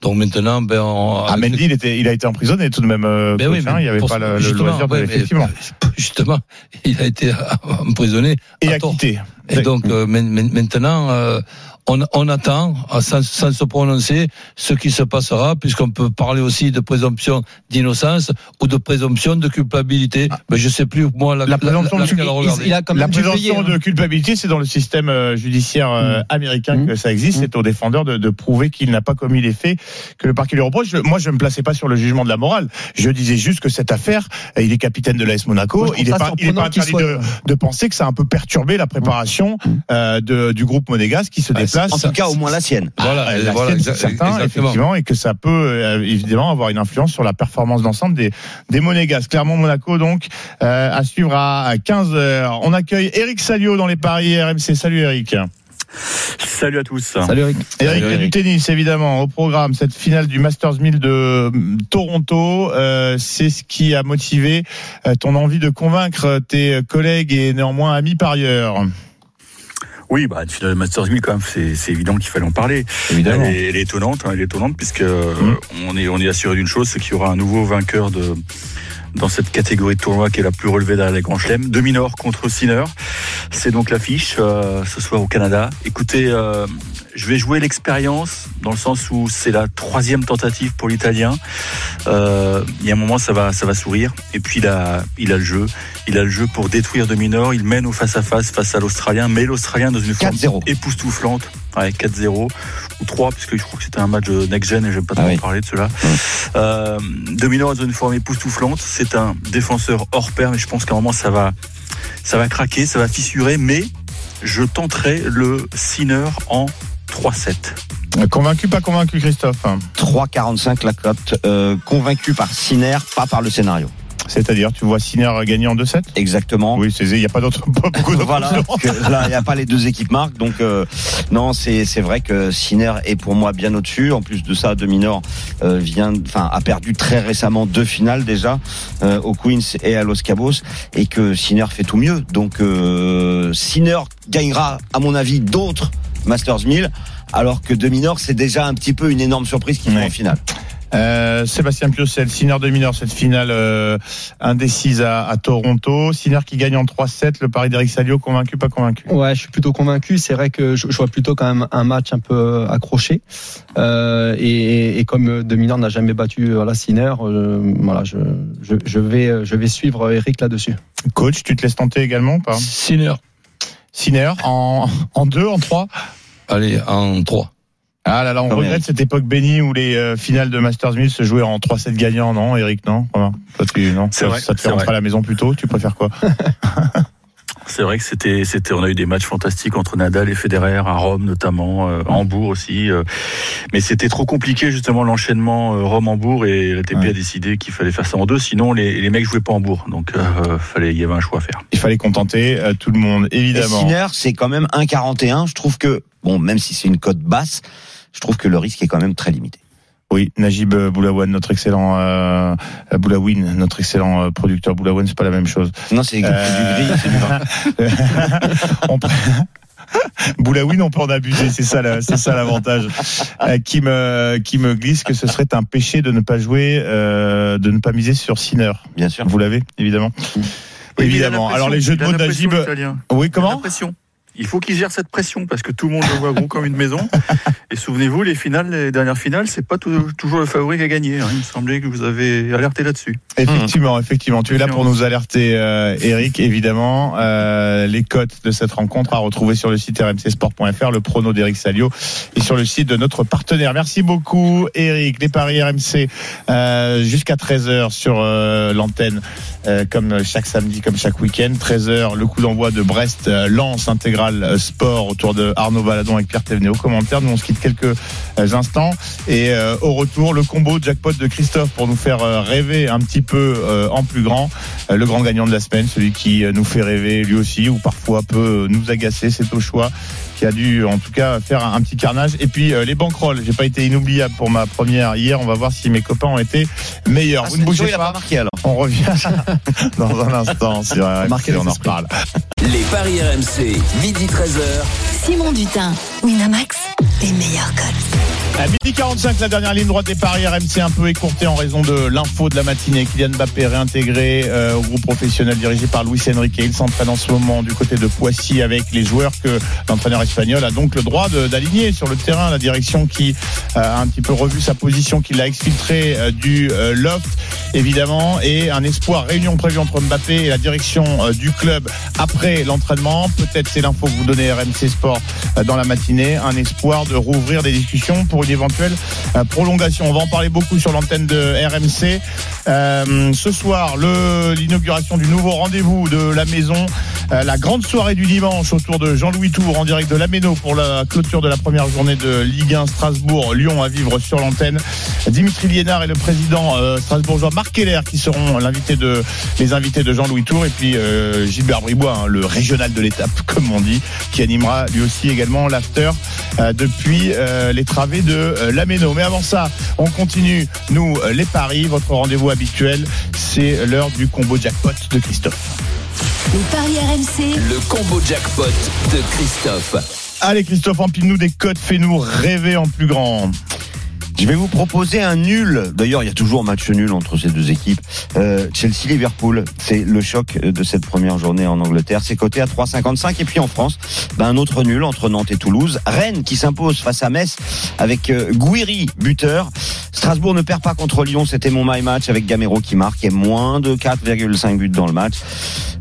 Donc maintenant, ben, on, Ah, Mendy, il, était, il a été emprisonné tout de même. euh, Ben oui, mais il n'y avait pas le, le justement, loisir de ouais, mais- effectivement. justement, il a été emprisonné Et quitter. Et donc euh, men- maintenant, euh, on, on attend, euh, sans, sans se prononcer, ce qui se passera, puisqu'on peut parler aussi de présomption d'innocence ou de présomption de culpabilité. Mais je sais plus moi la, La présomption de regarder. Il a quand La même présomption payer, hein. de culpabilité, c'est dans le système euh, judiciaire euh, Mmh. américain Mmh. que ça existe. Mmh. C'est au défendeur de, de prouver qu'il n'a pas commis les faits que le parquet lui reproche. Je- moi, je ne me plaçais pas sur le jugement de la morale. Je disais juste que cette affaire, euh, il est capitaine de l'AS Monaco. Moi, il n'est pas, il est pas de, soit- de penser que ça a un peu perturbé la préparation euh, de, du groupe monégasque qui se Ah, déplace. En tout cas, au moins la sienne. Voilà, Ah, et la voilà, sienne, certain, exactement. effectivement, et que ça peut euh, évidemment avoir une influence sur la performance d'ensemble des, des Monégasques. Clairement, Monaco, donc, euh, à suivre à 15h. On accueille Eric Salio dans les paris RMC. Salut Eric. Salut à tous. Salut Eric. Eric, il y a du tennis, évidemment, au programme. Cette finale du Masters 1000 de euh, Toronto, euh, c'est ce qui a motivé euh, ton envie de convaincre tes collègues et néanmoins amis parieurs. Oui, bah, une finale de Masters 1000, quand même, c'est, évident qu'il fallait en parler. Évidemment. Elle est, elle est étonnante, hein, elle est étonnante, puisque euh, on est, on est assuré d'une chose, c'est qu'il y aura un nouveau vainqueur de, dans cette catégorie de tournoi qui est la plus relevée derrière les grands chelems. Dominor contre Sinner. C'est donc l'affiche, euh, ce soir au Canada. Écoutez, euh, je vais jouer l'expérience, dans le sens où c'est la troisième tentative pour l'Italien. Euh, il y a un moment, ça va, ça va sourire. Et puis, il a, il a le jeu. Il a le jeu pour détruire Dominor. Il mène au face-à-face face à l'Australien, mais l'Australien dans une forme 4-0. époustouflante. Ouais, 4-0 ou 3, puisque je crois que c'était un match de next-gen et je vais pas Ah trop oui. parler de cela. Euh, Dominor dans une forme époustouflante. C'est un défenseur hors pair, mais je pense qu'à un moment, ça va, ça va craquer, ça va fissurer, mais je tenterai le Sinner en 3-7. Convaincu, pas convaincu, Christophe 3,45 la cote. Euh, convaincu par Sinner, pas par le scénario. C'est-à-dire, tu vois Sinner gagner en 2-7 Exactement. Oui, c'est- il n'y a pas d'autres Voilà, là, il n'y a pas les deux équipes marques. Donc, euh, non, c'est c'est vrai que Sinner est pour moi bien au-dessus. En plus de ça, Dominor euh, vient, enfin, a perdu très récemment deux finales déjà euh, au Queens et à Los Cabos, et que Sinner fait tout mieux. Donc, euh, Sinner gagnera, à mon avis, d'autres Masters 1000, alors que Dominor, c'est déjà un petit peu une énorme surprise qui Ouais. en finale. Euh, Sébastien Piocel, Sinner de mineur, cette finale euh, indécise à, à Toronto. Sinner qui gagne en 3-7. Le pari d'Eric Salio, convaincu, pas convaincu? Ouais, je suis plutôt convaincu. C'est vrai que je, je vois plutôt quand même un match un peu accroché. Euh, et, et comme Dominant n'a jamais battu euh, voilà, Sinner, euh, voilà, je, je, je vais, je vais suivre Eric là-dessus. Coach, tu te laisses tenter également ou pas? Sinner. Sinner en, en 2, en 3 Allez, en 3. Ah là là, on regrette cette époque bénie où les euh, finales de Masters 1000 se jouaient en 3-7 gagnants, non Eric, non Voilà. Toi, tu, non? C'est ça, vrai, ça te fait rentrer vrai. à la maison plus tôt Tu préfères quoi? C'est vrai que c'était, c'était, on a eu des matchs fantastiques entre Nadal et Federer à Rome notamment, euh, à Hambourg aussi. euh, mais c'était trop compliqué justement l'enchaînement euh, Rome-Hambourg et l'ATP Ouais. a décidé qu'il fallait faire ça en deux. Sinon les, les mecs jouaient pas Hambourg, donc euh, fallait, il y avait un choix à faire. Il fallait contenter euh, tout le monde, évidemment. Sinner, c'est quand même 1,41. Je trouve que, bon, même si c'est une cote basse, je trouve que le risque est quand même très limité. Oui, Najib Boulaouane, notre excellent euh, Boulawin, notre excellent euh, producteur Boulaouane, c'est pas la même chose. Non, c'est Euh, du gris, c'est du vin. on, Boulaoui, on peut en abuser, c'est ça, c'est ça l'avantage. Euh, qui me, qui me glisse que ce serait un péché de ne pas jouer, euh, de ne pas miser sur Sinner. Bien sûr. Vous l'avez, évidemment. Oui, évidemment. Alors les jeux de mots l'Italien. Oui, comment? Il faut qu'il gère cette pression parce que tout le monde le voit gros comme une maison. Et souvenez-vous, les finales, les dernières finales, c'est pas tout- toujours le favori qui a gagné. hein. Il me semblait que vous avez alerté là-dessus. Effectivement, effectivement. Tu es là pour nous alerter, euh, Eric, évidemment. Euh, les cotes de cette rencontre à retrouver sur le site rmcsport.fr, le prono d'Eric Salio et sur le site de notre partenaire. Merci beaucoup, Eric. Les paris RMC euh, jusqu'à 13h sur l'antenne, euh, comme chaque samedi, comme chaque week-end. 13h, le coup d'envoi de Brest, euh, Lance intégral euh, sport autour de Arnaud Valadon avec Pierre Thévenet au commentaire. Nous, on se quitte quelques instants. Et au retour, le combo jackpot de Christophe pour nous faire rêver un petit peu en plus grand. Le grand gagnant de la semaine, celui qui nous fait rêver lui aussi, ou parfois peut nous agacer, c'est au choix qui a dû en tout cas faire un, un petit carnage. Et puis euh, les banquerolles, j'ai pas été inoubliable pour ma première hier. On va voir si mes copains ont été meilleurs. Ah, Vous ne bougez il a pas. pas marqué alors. On revient dans un instant sur Marquez on en reparle. Les paris RMC, midi 13h. Simon Dutin, Winamax, les meilleurs codes. À midi 45, la dernière ligne droite des paris RMC un peu écourtée en raison de l'info de la matinée. Kylian Mbappé réintégré euh, au groupe professionnel dirigé par Luis Enrique. Il s'entraîne en ce moment du côté de Poissy avec les joueurs que l'entraîneur espagnol a donc le droit d'aligner sur le terrain. La direction qui euh, a un petit peu revu sa position, qui l'a exfiltré euh, du loft, évidemment, et un espoir réunion prévue entre Mbappé et la direction du club après l'entraînement. Peut-être c'est l'info que vous donnez RMC Sport dans la matinée, un espoir de rouvrir des discussions pour une éventuelle euh, prolongation. On va en parler beaucoup sur l'antenne de RMC. Euh, ce soir, l'inauguration du nouveau rendez-vous de la maison, euh, la grande soirée du dimanche autour de Jean-Louis Tour en direct de l'Améno pour la clôture de la première journée de Ligue 1 Strasbourg-Lyon à vivre sur l'antenne. Dimitri Liénard et le président strasbourgeois Marc Keller qui seront de, les invités de Jean-Louis Tour et puis Gilbert Bribois, hein, le régional de l'étape comme on dit, qui animera lui aussi également l'after depuis les travées de euh, l'Améno. Mais avant ça, on continue, nous, euh, les paris, votre rendez-vous habituel, c'est l'heure du combo jackpot de Christophe. Les paris RMC, Le combo jackpot de Christophe. Allez Christophe, empile-nous des codes, fais-nous rêver en plus grand. Je vais vous proposer un nul. D'ailleurs, il y a toujours match nul entre ces deux équipes. Euh, Chelsea-Liverpool, c'est le choc de cette première journée en Angleterre. C'est coté à 3,55. Et puis en France, ben, un autre nul entre Nantes et Toulouse. Rennes qui s'impose face à Metz avec euh, buteur. Strasbourg ne perd pas contre Lyon. C'était mon my match avec Gamero qui marque et moins de 4,5 buts dans le match.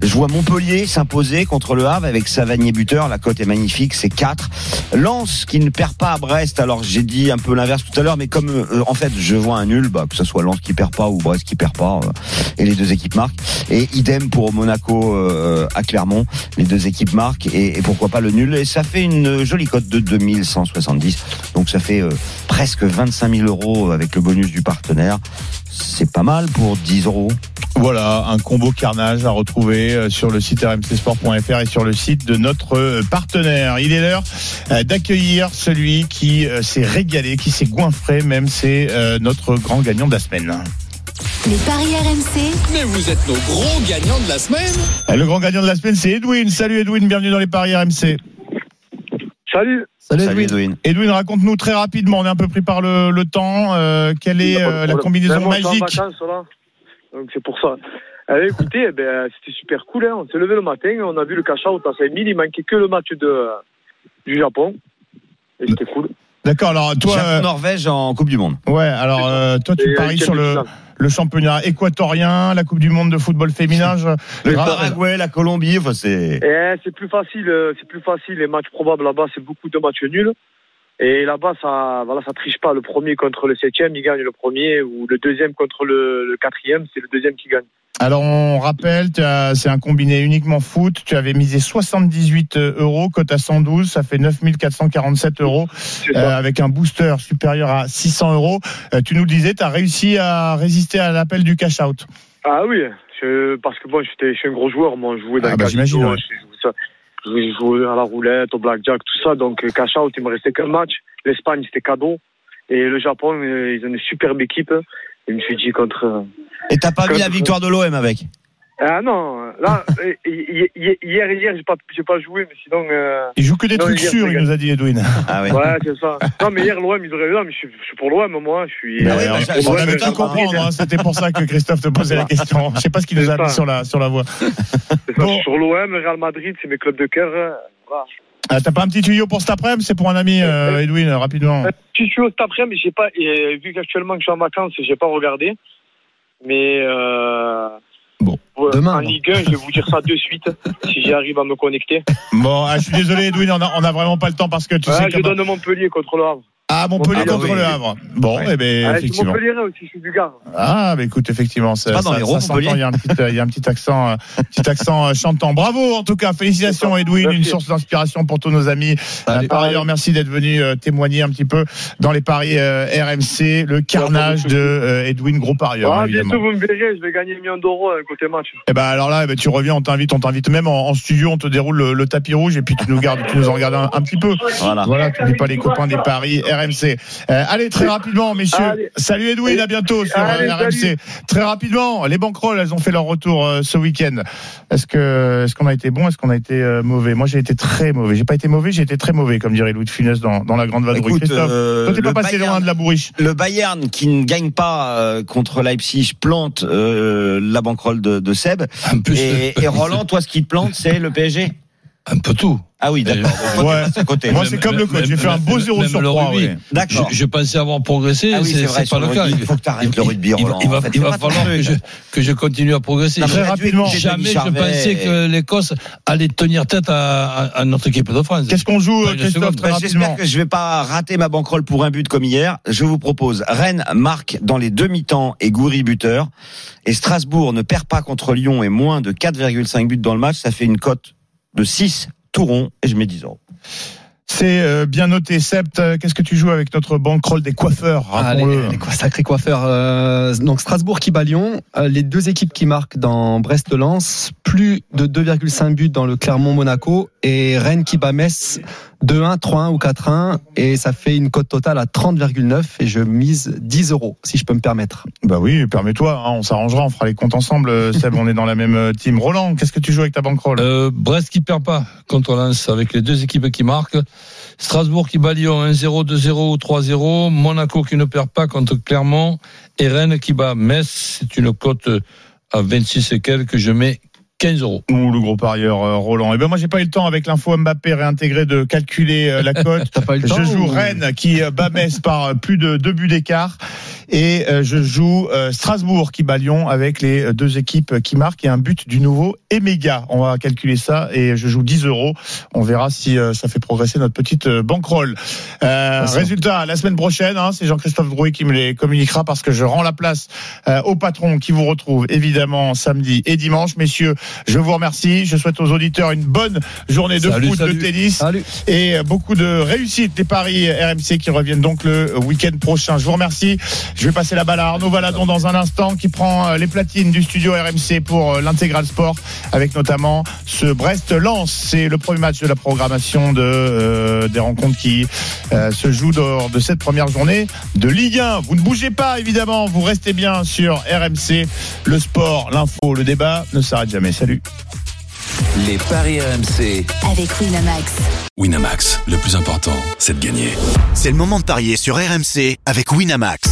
Je vois Montpellier s'imposer contre le Havre avec Savanier buteur. La cote est magnifique, c'est 4. Lens qui ne perd pas à Brest. Alors j'ai dit un peu l'inverse tout à l'heure, mais comme euh, en fait je vois un nul, bah, que ce soit Lens qui perd pas ou Brest qui perd pas, euh, et les deux équipes marquent. Et idem pour Monaco euh, à Clermont, les deux équipes marquent et, pourquoi pas le nul. Et ça fait une jolie cote de 2170. Donc ça fait presque 25 000 euros avec le bonus du partenaire. C'est pas mal pour 10 euros. Voilà, un combo carnage à retrouver sur le site rmcsport.fr et sur le site de notre partenaire. Il est l'heure d'accueillir celui qui s'est régalé, qui s'est goinfré même, c'est euh, notre grand gagnant de la semaine. les paris RMC, Mais vous êtes nos gros gagnants de la semaine. Euh, Le grand gagnant de la semaine, c'est Edwin. Salut Edwin, bienvenue dans les paris RMC. Salut. Salut, Salut Edwin. Edwin. Edwin, raconte-nous très rapidement, on est un peu pris par le, le temps, euh, quelle est euh, la combinaison magique. Donc c'est pour ça. Eh, écoutez, eh ben, c'était super cool. Hein. On s'est levé le matin, on a vu le cash out à 5000. Il manquait que le match de, du Japon. Et c'était cool. D'accord, alors toi, euh, Japon-Norvège en Coupe du Monde. ouais, alors euh, toi tu Et paries sur le, le championnat équatorien, la Coupe du Monde de football féminin. je- Le. Paraguay, la Colombie, enfin c'est. Eh, c'est plus facile, euh, c'est plus facile. Les matchs probables là-bas, c'est beaucoup de matchs nuls. Et là-bas, ça, voilà, ça triche pas. Le premier contre le septième, il gagne le premier, ou le deuxième contre le, le quatrième, c'est le deuxième qui gagne. Alors on rappelle, c'est un combiné uniquement foot. Tu avais misé 78 euros, cote à 112, ça fait 9447 euros euh, avec un booster supérieur à 600 euros. Euh, tu nous le disais, tu as réussi à résister à l'appel du cash out. Ah oui, je- parce que bon, j'étais, je suis un gros joueur, moi, je jouais dans Ah le bah, casino, j'imagine, ouais. je. Je jouais à la roulette, au blackjack, tout ça. Donc, euh, cash out, il me restait qu'un match. L'Espagne, c'était cadeau. Et le Japon, euh, ils ont une superbe équipe. Et je me suis dit contre. euh, Et t'as pas mis la victoire de l'OM avec? Ah non, là, euh, hi- hi- hier, hier, j'ai pas, j'ai pas joué, mais sinon. Euh... Il joue que des non, trucs hier, sûrs, il nous a dit Edwin. Ah ouais. Ouais, c'est ça. Non, mais hier, l'OM, ils auraient. Non, mais je suis, je suis pour l'OM, moi. Je suis. Mais oui, on- bah, avait ça- tout comprendre, hein, c'était pour ça que Christophe te posait la question. Je sais pas ce qu'il nous a ça. sur la, sur la voie. Ça, Bon. je suis sur l'OM, Real Madrid, c'est mes clubs de cœur. Voilà. Ah, T'as pas un petit tuyau pour cet après-midi? C'est pour un ami, euh, Edwin, rapidement. Euh, Tu suis cet après-midi, mais j'ai pas. Et vu qu'actuellement que je suis en vacances, j'ai pas regardé. Mais. Euh... Bon, demain, En alors. Ligue 1, je vais vous dire ça de suite, si j'arrive à me connecter. Bon, ah, je suis désolé, Edwin, on a, on a vraiment pas le temps parce que tu Ouais, sais je que. donne Montpellier contre le Havre. Ah, Montpellier contre oui. le Havre. Bon, eh ben, Ah, je suis effectivement. Montpellier aussi, je suis du Gard. Ah, bah écoute, effectivement, ça, pas dans ça- les ça il y a un petit, euh, il y a un petit accent, euh, petit accent euh, chantant. Bravo, en tout cas, félicitations, Edwin, Merci. une source d'inspiration pour tous nos amis. Allez. par ailleurs, merci d'être venu euh, témoigner un petit peu dans les paris euh, RMC, le carnage de euh, Edwin, gros parieur, Ah, évidemment. bientôt, vous me verrez, je vais gagner un million d'euros côté match. Eh ben alors là, eh ben, tu reviens, on t'invite, on t'invite même en, en studio, on te déroule le, le tapis rouge et puis tu nous gardes, tu nous en regardes un, un petit peu. Voilà. Voilà, tu n'es pas les copains des paris RMC. Euh, allez, très rapidement, messieurs. Allez. Salut Edwin, à bientôt sur Allez, euh, RMC. salut. Très rapidement, les banquerolles, elles ont fait leur retour euh, ce week-end. Est-ce que, est-ce qu'on a été bon, est-ce qu'on a été euh, mauvais? Moi, j'ai été très mauvais. J'ai pas été mauvais, j'ai été très mauvais, comme dirait Louis de Funès dans, dans la grande vadrouille. Écoute, Christophe, euh, toi, t'es pas le passé Bayern- loin de la bourriche. Le Bayern qui ne gagne pas euh, contre Leipzig plante euh, la banquerolle de, de Seb. Et, et Roland, toi, ce qui te plante, c'est le PSG. Un peu tout. Ah oui, d'accord. Euh, Ouais. À côté. Moi, c'est comme le coach. J'ai fait un beau même- 0 même sur le 3. rugby. ouais. Je, D'accord. je pensais avoir progressé, Ah oui, c'est pas le cas. il faut que t'arrêtes le rugby, Il il va- En fait, il va falloir que je, truc. que je continue à progresser. Très rapidement, j'ai Jamais je pensais que l'Écosse allait tenir tête à, à- à notre équipe de France. Qu'est-ce qu'on joue, Christophe, Bah, rapidement J'espère que je vais pas rater ma banquerolle pour un but comme hier. Je vous propose Rennes marque dans les demi-temps et Goury buteur. Et Strasbourg ne perd pas contre Lyon et moins de 4,5 buts dans le match. Ça fait une cote de 6 tout rond et je mets 10 euros. C'est euh, bien noté. Sept, euh, qu'est-ce que tu joues avec notre bankroll des coiffeurs? Ah, Rappelons-le. les, les sacrés coiffeurs. Euh, donc Strasbourg qui bat Lyon. Euh, les deux équipes qui marquent dans Brest-Lens. Plus de 2,5 buts dans le Clermont-Monaco. Et Rennes qui bat Metz 2-1, 3-1 ou 4-1. Et ça fait une cote totale à 30,9. Et je mise 10 euros, si je peux me permettre. Bah oui, permets-toi, hein, on s'arrangera, on fera les comptes ensemble. Seb, on est dans la même team. Roland, qu'est-ce que tu joues avec ta bankroll? Euh, Brest qui perd pas contre Lens avec les deux équipes qui marquent. Strasbourg qui bat Lyon 1-0, 2-0 ou 3-0. Monaco qui ne perd pas contre Clermont. Et Rennes qui bat Metz. C'est une cote à 26 et quelques. Je mets 15 euros. Ou le gros parieur euh, Roland. Et ben moi j'ai pas eu le temps avec l'info Mbappé réintégré de calculer euh, la cote. Je joue ou- Rennes qui euh, bat Metz par euh, plus de deux buts d'écart et euh, je joue euh, Strasbourg qui bat Lyon avec les euh, deux équipes qui marquent et un but du nouveau Emega. On va calculer ça et je joue 10 euros. On verra si euh, ça fait progresser notre petite euh, bankroll. Euh, résultat la semaine prochaine, hein, c'est Jean-Christophe Drouet qui me les communiquera parce que je rends la place euh, au patron qui vous retrouve évidemment samedi et dimanche. Messieurs, je vous remercie. Je souhaite aux auditeurs une bonne journée de Salut, foot, salut. de tennis Salut. et beaucoup de réussite des paris RMC qui reviennent donc le week-end prochain. Je vous remercie. Je vais passer la balle à Arnaud Valadon dans un instant qui prend euh, les platines du studio RMC pour euh, l'intégral sport avec notamment ce Brest-Lens. C'est le premier match de la programmation de, euh, des rencontres qui euh, se jouent lors de cette première journée de Ligue 1. Vous ne bougez pas évidemment, vous restez bien sur RMC. Le sport, l'info, le débat ne s'arrête jamais. Salut. Les paris RMC. Avec Winamax. Winamax, le plus important, c'est de gagner. C'est le moment de parier sur RMC avec Winamax.